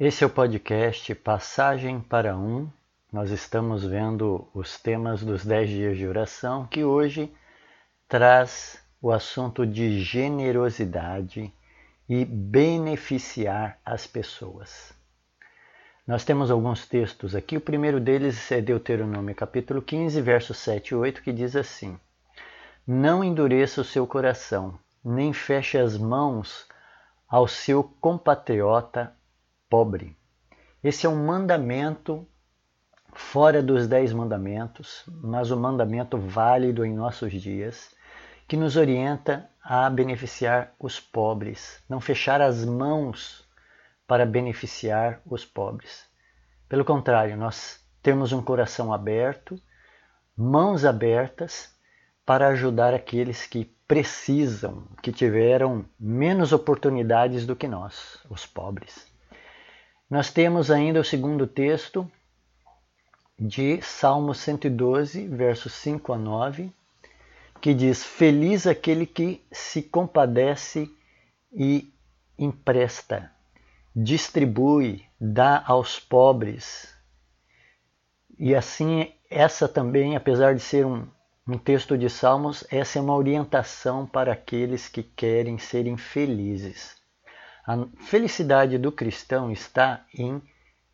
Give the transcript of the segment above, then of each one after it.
Esse é o podcast Passagem para Um. Nós estamos vendo os temas dos 10 dias de oração, que hoje traz o assunto de generosidade e beneficiar as pessoas. Nós temos alguns textos aqui. O primeiro deles é Deuteronômio capítulo 15, versos 7 e 8, que diz assim: Não endureça o seu coração, nem feche as mãos ao seu compatriota pobre. Esse é um mandamento fora dos dez mandamentos, mas um mandamento válido em nossos dias, que nos orienta a beneficiar os pobres, não fechar as mãos para beneficiar os pobres. Pelo contrário, nós temos um coração aberto, mãos abertas para ajudar aqueles que precisam, que tiveram menos oportunidades do que nós, os pobres. Nós temos ainda o segundo texto de Salmo 112, versos 5 a 9, que diz: Feliz aquele que se compadece e empresta, distribui, dá aos pobres. E assim, essa também, apesar de ser um, um texto de Salmos, essa é uma orientação para aqueles que querem serem felizes. A felicidade do cristão está em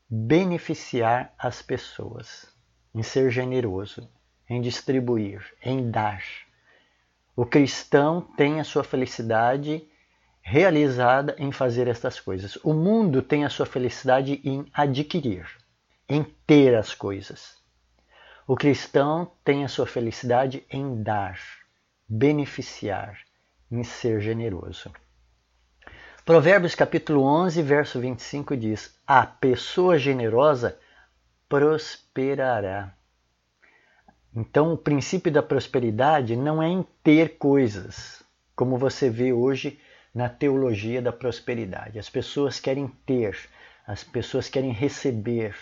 beneficiar as pessoas, em ser generoso, em distribuir, em dar. O cristão tem a sua felicidade realizada em fazer estas coisas. O mundo tem a sua felicidade em adquirir, em ter as coisas. O cristão tem a sua felicidade em dar, beneficiar, em ser generoso. Provérbios capítulo 11, verso 25 diz: A pessoa generosa prosperará. Então, o princípio da prosperidade não é em ter coisas, como você vê hoje na teologia da prosperidade. As pessoas querem ter, as pessoas querem receber.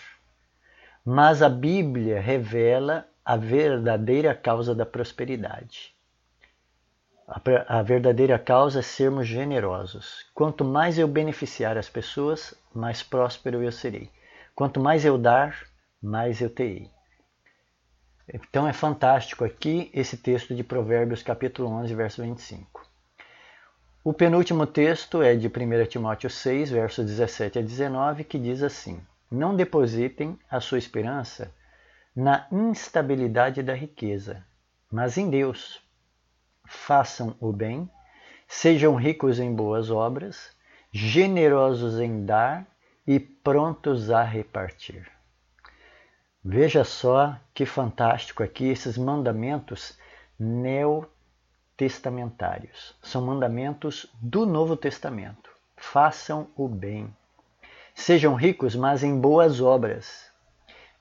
Mas a Bíblia revela a verdadeira causa da prosperidade. A verdadeira causa é sermos generosos. Quanto mais eu beneficiar as pessoas, mais próspero eu serei. Quanto mais eu dar, mais eu terei. Então é fantástico aqui esse texto de Provérbios capítulo 11, verso 25. O penúltimo texto é de 1 Timóteo 6, verso 17 a 19, que diz assim: Não depositem a sua esperança na instabilidade da riqueza, mas em Deus façam o bem, sejam ricos em boas obras, generosos em dar e prontos a repartir. Veja só que fantástico aqui esses mandamentos neotestamentários. São mandamentos do Novo Testamento. Façam o bem. Sejam ricos, mas em boas obras,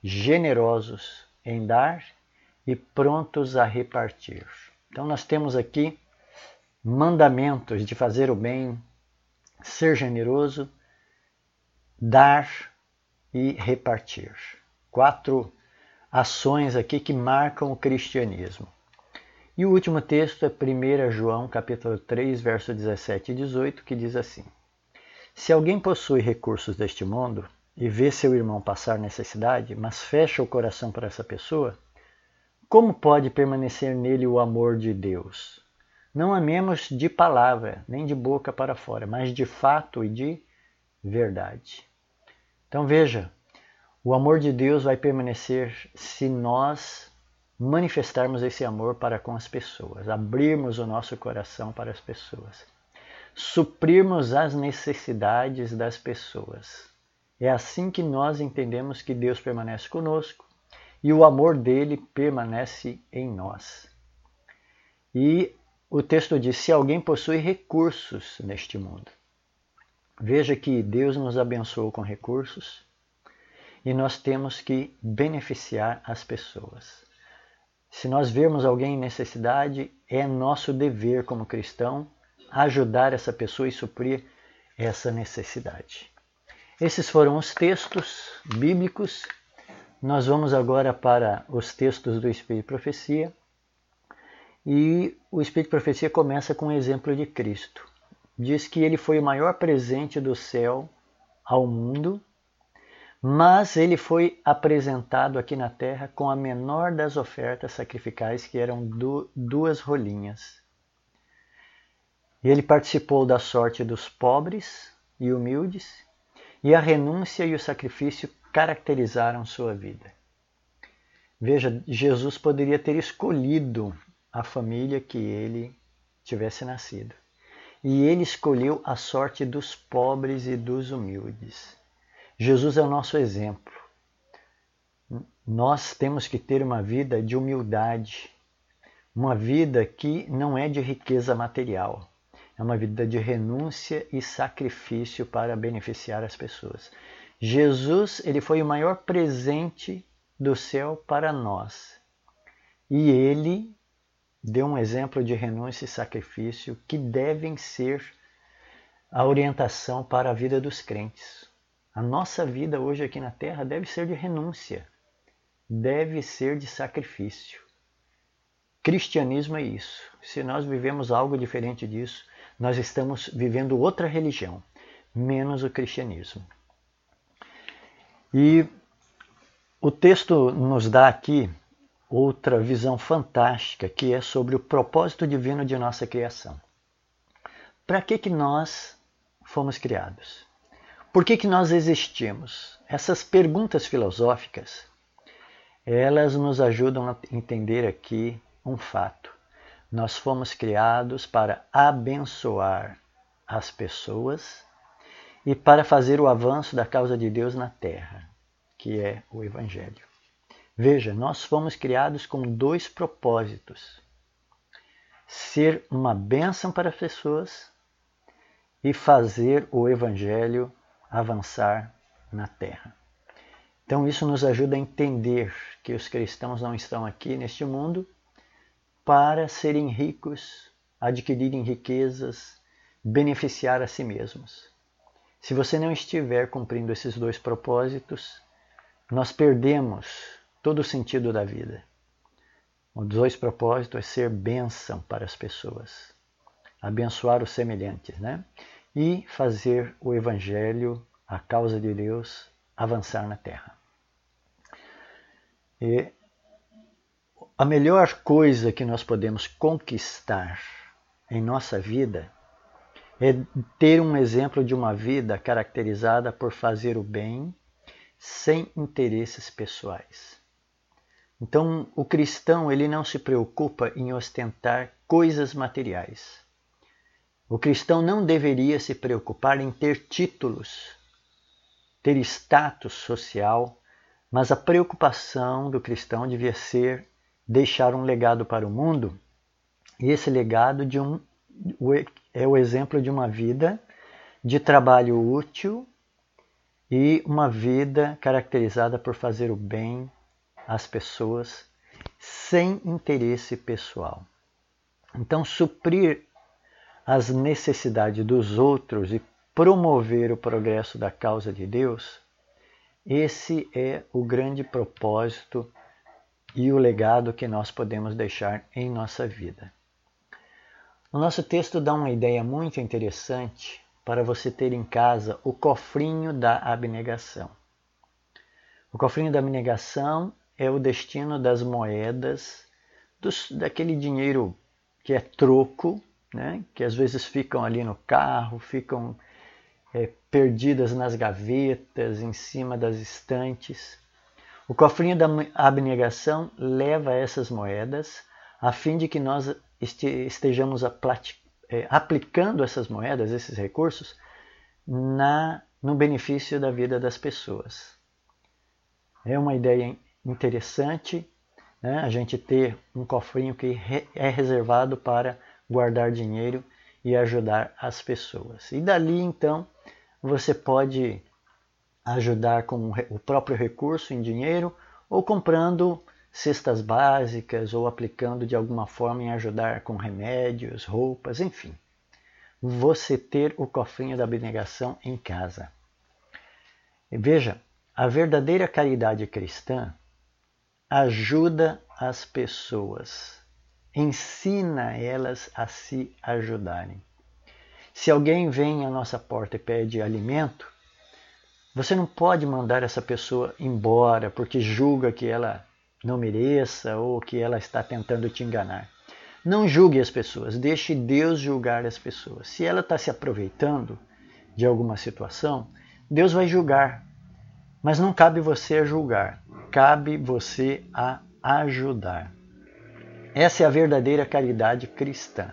generosos em dar e prontos a repartir. Então, nós temos aqui mandamentos de fazer o bem, ser generoso, dar e repartir. Quatro ações aqui que marcam o cristianismo. E o último texto é 1 João capítulo 3, verso 17 e 18, que diz assim: Se alguém possui recursos deste mundo e vê seu irmão passar necessidade, mas fecha o coração para essa pessoa, como pode permanecer nele o amor de Deus? Não amemos de palavra, nem de boca para fora, mas de fato e de verdade. Então veja, o amor de Deus vai permanecer se nós manifestarmos esse amor para com as pessoas, abrirmos o nosso coração para as pessoas, suprirmos as necessidades das pessoas. É assim que nós entendemos que Deus permanece conosco e o amor dele permanece em nós. E o texto diz: se alguém possui recursos neste mundo. Veja que Deus nos abençoou com recursos e nós temos que beneficiar as pessoas. Se nós vermos alguém em necessidade, é nosso dever como cristão ajudar essa pessoa e suprir essa necessidade. Esses foram os textos bíblicos nós vamos agora para os textos do Espírito de Profecia. E o Espírito de Profecia começa com o um exemplo de Cristo. Diz que ele foi o maior presente do céu ao mundo mas ele foi apresentado aqui na terra com a menor das ofertas sacrificais, que eram duas rolinhas. Ele participou da sorte dos pobres e humildes, e a renúncia e o sacrifício caracterizaram sua vida. Veja, Jesus poderia ter escolhido a família que ele tivesse nascido. E ele escolheu a sorte dos pobres e dos humildes. Jesus é o nosso exemplo. Nós temos que ter uma vida de humildade, uma vida que não é de riqueza material, é uma vida de renúncia e sacrifício para beneficiar as pessoas. Jesus, ele foi o maior presente do céu para nós. E ele deu um exemplo de renúncia e sacrifício que devem ser a orientação para a vida dos crentes. A nossa vida hoje aqui na Terra deve ser de renúncia, deve ser de sacrifício. Cristianismo é isso. Se nós vivemos algo diferente disso, nós estamos vivendo outra religião, menos o cristianismo. E o texto nos dá aqui outra visão fantástica, que é sobre o propósito divino de nossa criação. Para que, que nós fomos criados? Por que, que nós existimos? Essas perguntas filosóficas, elas nos ajudam a entender aqui um fato. Nós fomos criados para abençoar as pessoas e para fazer o avanço da causa de Deus na terra, que é o Evangelho. Veja, nós fomos criados com dois propósitos: ser uma bênção para as pessoas e fazer o Evangelho avançar na terra. Então, isso nos ajuda a entender que os cristãos não estão aqui neste mundo para serem ricos, adquirirem riquezas, beneficiar a si mesmos. Se você não estiver cumprindo esses dois propósitos, nós perdemos todo o sentido da vida. Um dos dois propósitos é ser bênção para as pessoas, abençoar os semelhantes, né? e fazer o Evangelho, a causa de Deus, avançar na terra. E a melhor coisa que nós podemos conquistar em nossa vida é ter um exemplo de uma vida caracterizada por fazer o bem sem interesses pessoais. Então, o cristão ele não se preocupa em ostentar coisas materiais. O cristão não deveria se preocupar em ter títulos, ter status social, mas a preocupação do cristão devia ser deixar um legado para o mundo, e esse legado de um, é o exemplo de uma vida de trabalho útil e uma vida caracterizada por fazer o bem às pessoas sem interesse pessoal. Então, suprir as necessidades dos outros e promover o progresso da causa de Deus, esse é o grande propósito e o legado que nós podemos deixar em nossa vida. O nosso texto dá uma ideia muito interessante para você ter em casa o cofrinho da abnegação. O cofrinho da abnegação é o destino das moedas, dos, daquele dinheiro que é troco, né? que às vezes ficam ali no carro, ficam é, perdidas nas gavetas, em cima das estantes. O cofrinho da abnegação leva essas moedas a fim de que nós estejamos é, aplicando essas moedas, esses recursos, na, no benefício da vida das pessoas. É uma ideia interessante né, a gente ter um cofrinho que é reservado para guardar dinheiro e ajudar as pessoas. E dali então você pode ajudar com o próprio recurso em dinheiro ou comprando cestas básicas ou aplicando de alguma forma em ajudar com remédios, roupas, enfim. Você ter o cofrinho da abnegação em casa. E veja, a verdadeira caridade cristã ajuda as pessoas, ensina elas a se ajudarem. Se alguém vem à nossa porta e pede alimento, Você não pode mandar essa pessoa embora porque julga que ela não mereça ou que ela está tentando te enganar. Não julgue as pessoas, deixe Deus julgar as pessoas. Se ela está se aproveitando de alguma situação, Deus vai julgar. Mas não cabe você a julgar, cabe você a ajudar. Essa é a verdadeira caridade cristã.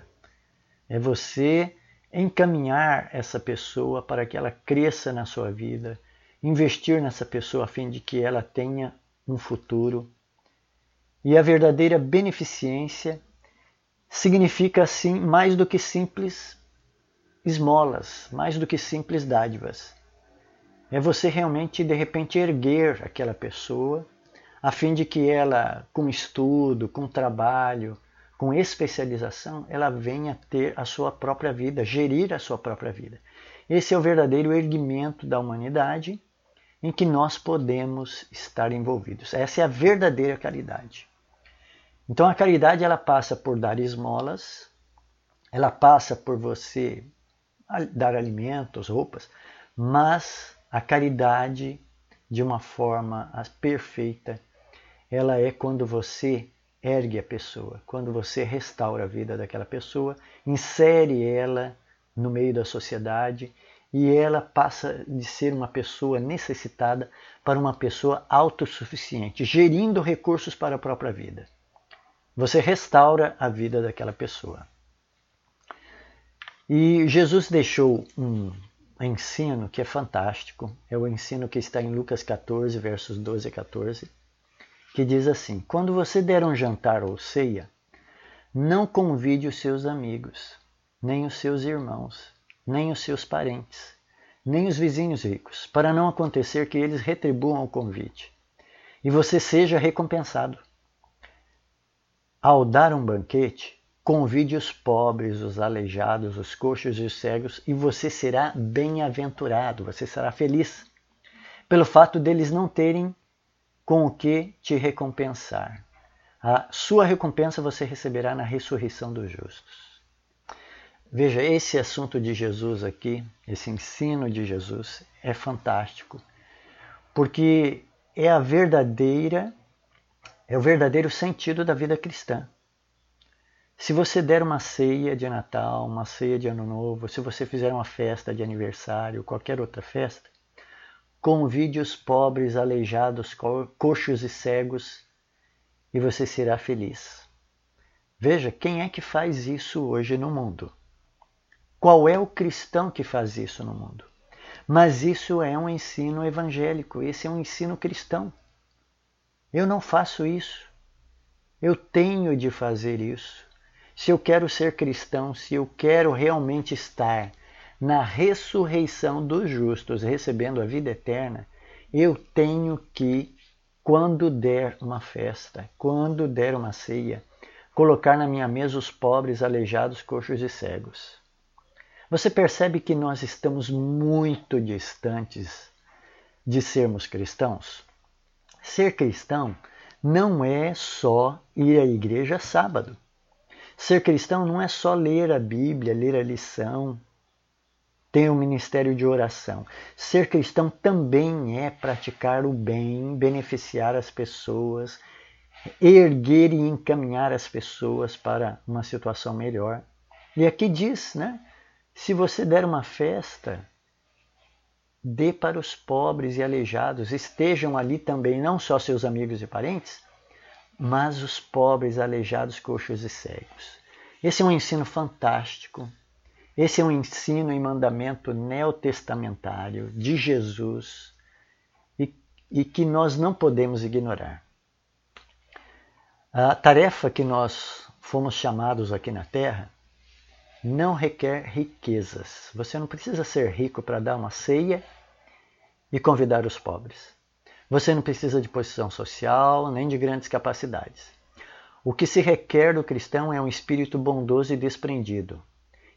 É você encaminhar essa pessoa para que ela cresça na sua vida, investir nessa pessoa a fim de que ela tenha um futuro. E a verdadeira beneficência significa assim mais do que simples esmolas, mais do que simples dádivas. É você realmente de repente erguer aquela pessoa a fim de que ela, com estudo, com trabalho, com especialização, ela venha ter a sua própria vida, gerir a sua própria vida. Esse é o verdadeiro erguimento da humanidade em que nós podemos estar envolvidos. Essa é a verdadeira caridade. Então a caridade ela passa por dar esmolas, ela passa por você dar alimentos, roupas, mas a caridade de uma forma perfeita, ela é quando você ergue a pessoa, quando você restaura a vida daquela pessoa, insere ela no meio da sociedade e ela passa de ser uma pessoa necessitada para uma pessoa autossuficiente, gerindo recursos para a própria vida. Você restaura a vida daquela pessoa. E Jesus deixou um ensino que é fantástico, é o ensino que está em Lucas 14, versos 12 a 14, que diz assim: Quando você der um jantar ou ceia, não convide os seus amigos, nem os seus irmãos, nem os seus parentes, nem os vizinhos ricos, para não acontecer que eles retribuam o convite e você seja recompensado. Ao dar um banquete, convide os pobres, os aleijados, os coxos e os cegos, e você será bem-aventurado, você será feliz, pelo fato deles não terem com o que te recompensar. A sua recompensa você receberá na ressurreição dos justos. Veja, esse assunto de Jesus aqui, esse ensino de Jesus, é fantástico, porque é a verdadeira é o verdadeiro sentido da vida cristã. Se você der uma ceia de Natal, uma ceia de Ano Novo, se você fizer uma festa de aniversário, qualquer outra festa, convide os pobres, aleijados, coxos e cegos e você será feliz. Veja quem é que faz isso hoje no mundo. Qual é o cristão que faz isso no mundo? Mas isso é um ensino evangélico, esse é um ensino cristão. Eu não faço isso. Eu tenho de fazer isso. Se eu quero ser cristão, se eu quero realmente estar na ressurreição dos justos, recebendo a vida eterna, eu tenho que, quando der uma festa, quando der uma ceia, colocar na minha mesa os pobres, aleijados, coxos e cegos. Você percebe que nós estamos muito distantes de sermos cristãos? Ser cristão não é só ir à igreja sábado. Ser cristão não é só ler a Bíblia, ler a lição, ter um ministério de oração. Ser cristão também é praticar o bem, beneficiar as pessoas, erguer e encaminhar as pessoas para uma situação melhor. E aqui diz, né? Se você der uma festa, dê para os pobres e aleijados, estejam ali também não só seus amigos e parentes, mas os pobres, aleijados, coxos e cegos. Esse é um ensino fantástico. Esse é um ensino e mandamento neotestamentário de Jesus e, e que nós não podemos ignorar. A tarefa que nós fomos chamados aqui na Terra não requer riquezas. Você não precisa ser rico para dar uma ceia e convidar os pobres. Você não precisa de posição social nem de grandes capacidades. O que se requer do cristão é um espírito bondoso e desprendido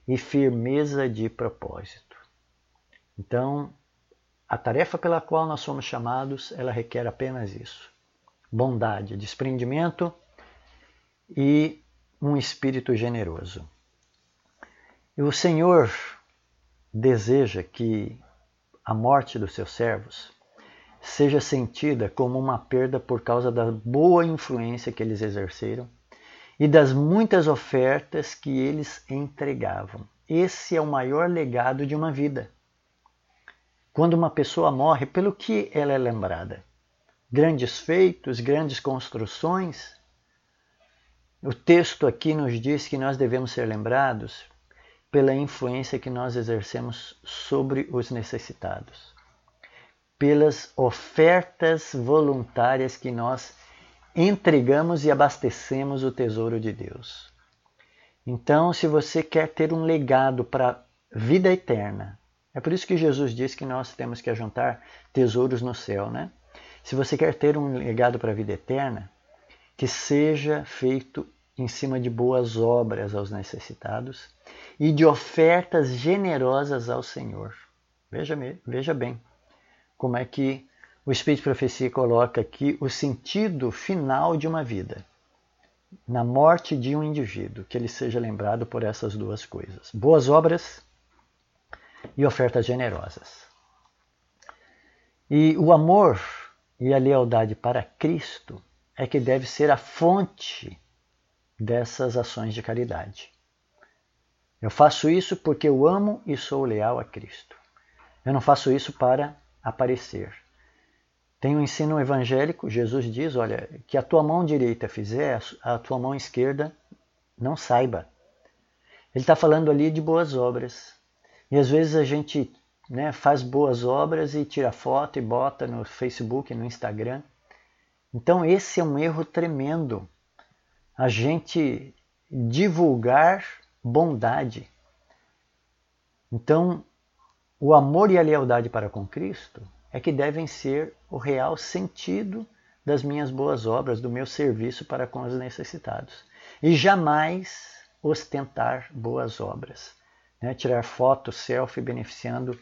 e firmeza de propósito. Então, a tarefa pela qual nós somos chamados, ela requer apenas isso: bondade, desprendimento e um espírito generoso. E o Senhor deseja que a morte dos seus servos seja sentida como uma perda por causa da boa influência que eles exerceram e das muitas ofertas que eles entregavam. Esse é o maior legado de uma vida. Quando uma pessoa morre, pelo que ela é lembrada? Grandes feitos, grandes construções? O texto aqui nos diz que nós devemos ser lembrados pela influência que nós exercemos sobre os necessitados pelas ofertas voluntárias que nós entregamos e abastecemos o tesouro de Deus. Então, se você quer ter um legado para vida eterna, é por isso que Jesus diz que nós temos que ajuntar tesouros no céu, né? Se você quer ter um legado para a vida eterna, que seja feito em cima de boas obras aos necessitados e de ofertas generosas ao Senhor. Veja, veja bem, como é que o Espírito de Profecia coloca aqui o sentido final de uma vida. Na morte de um indivíduo, que ele seja lembrado por essas duas coisas: boas obras e ofertas generosas. E o amor e a lealdade para Cristo é que deve ser a fonte dessas ações de caridade. Eu faço isso porque eu amo e sou leal a Cristo. Eu não faço isso para aparecer. Tem um ensino evangélico, Jesus diz, olha, que a tua mão direita fizer, a tua mão esquerda não saiba. Ele está falando ali de boas obras. E às vezes a gente né, faz boas obras e tira foto e bota no Facebook, no Instagram. Então esse é um erro tremendo. A gente divulgar bondade. Então o amor e a lealdade para com Cristo é que devem ser o real sentido das minhas boas obras, do meu serviço para com os necessitados. E jamais ostentar boas obras, né? tirar foto, selfie, beneficiando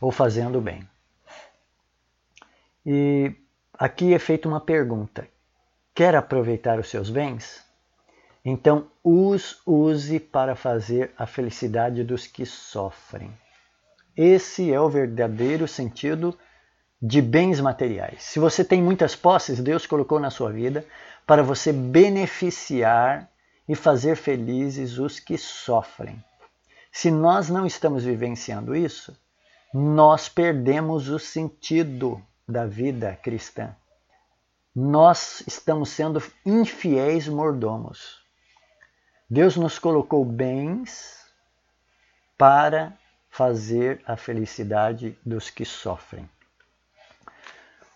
ou fazendo bem. E aqui é feita uma pergunta: quer aproveitar os seus bens? Então os use para fazer a felicidade dos que sofrem. Esse é o verdadeiro sentido de bens materiais. Se você tem muitas posses, Deus colocou na sua vida para você beneficiar e fazer felizes os que sofrem. Se nós não estamos vivenciando isso, nós perdemos o sentido da vida cristã. Nós estamos sendo infiéis mordomos. Deus nos colocou bens para fazer a felicidade dos que sofrem.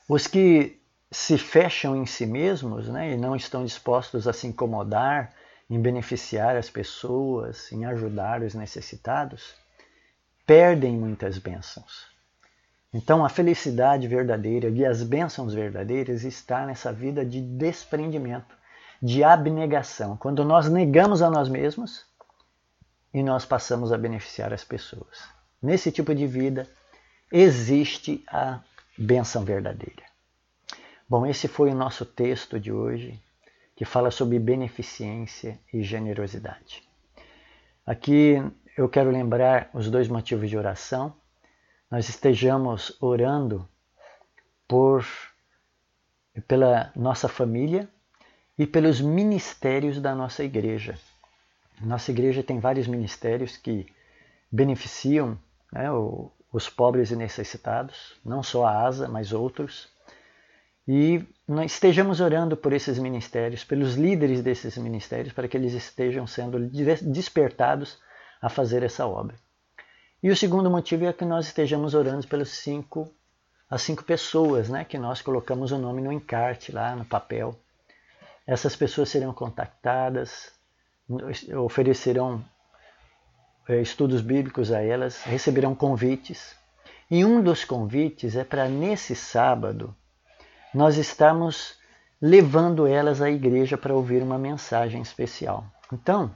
Os que se fecham em si mesmos né, e não estão dispostos a se incomodar em beneficiar as pessoas, em ajudar os necessitados, perdem muitas bênçãos. Então, a felicidade verdadeira e as bênçãos verdadeiras está nessa vida de desprendimento, de abnegação. Quando nós negamos a nós mesmos e nós passamos a beneficiar as pessoas. Nesse tipo de vida existe a benção verdadeira. Bom, esse foi o nosso texto de hoje, que fala sobre beneficência e generosidade. Aqui eu quero lembrar os dois motivos de oração. Nós estejamos orando por pela nossa família e pelos ministérios da nossa igreja. Nossa igreja tem vários ministérios que beneficiam né, os pobres e necessitados, não só a ASA, mas outros. E estejamos orando por esses ministérios, pelos líderes desses ministérios, para que eles estejam sendo despertados a fazer essa obra. E o segundo motivo é que nós estejamos orando pelos cinco, as cinco pessoas né, que nós colocamos o nome no encarte lá no papel. Essas pessoas serão contactadas, oferecerão é, estudos bíblicos a elas, receberão convites. E um dos convites é para nesse sábado nós estarmos levando elas à igreja para ouvir uma mensagem especial. Então,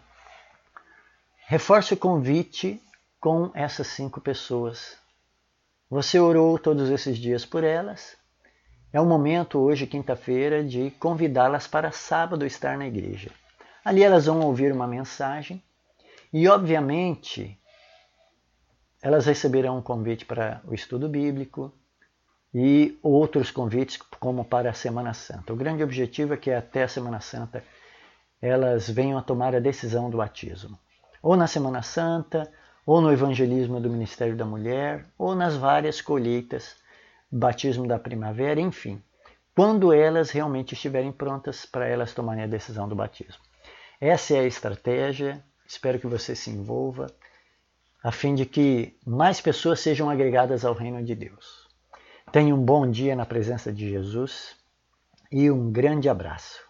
reforce o convite com essas cinco pessoas. Você orou todos esses dias por elas. É o momento, hoje, quinta-feira, de convidá-las para sábado estar na igreja. Ali elas vão ouvir uma mensagem e, obviamente, elas receberão um convite para o estudo bíblico e outros convites, como para a Semana Santa. O grande objetivo é que até a Semana Santa elas venham a tomar a decisão do batismo. Ou na Semana Santa, ou no evangelismo do Ministério da Mulher, ou nas várias colheitas, batismo da primavera, enfim, quando elas realmente estiverem prontas para elas tomarem a decisão do batismo. Essa é a estratégia, espero que você se envolva, a fim de que mais pessoas sejam agregadas ao reino de Deus. Tenha um bom dia na presença de Jesus e um grande abraço.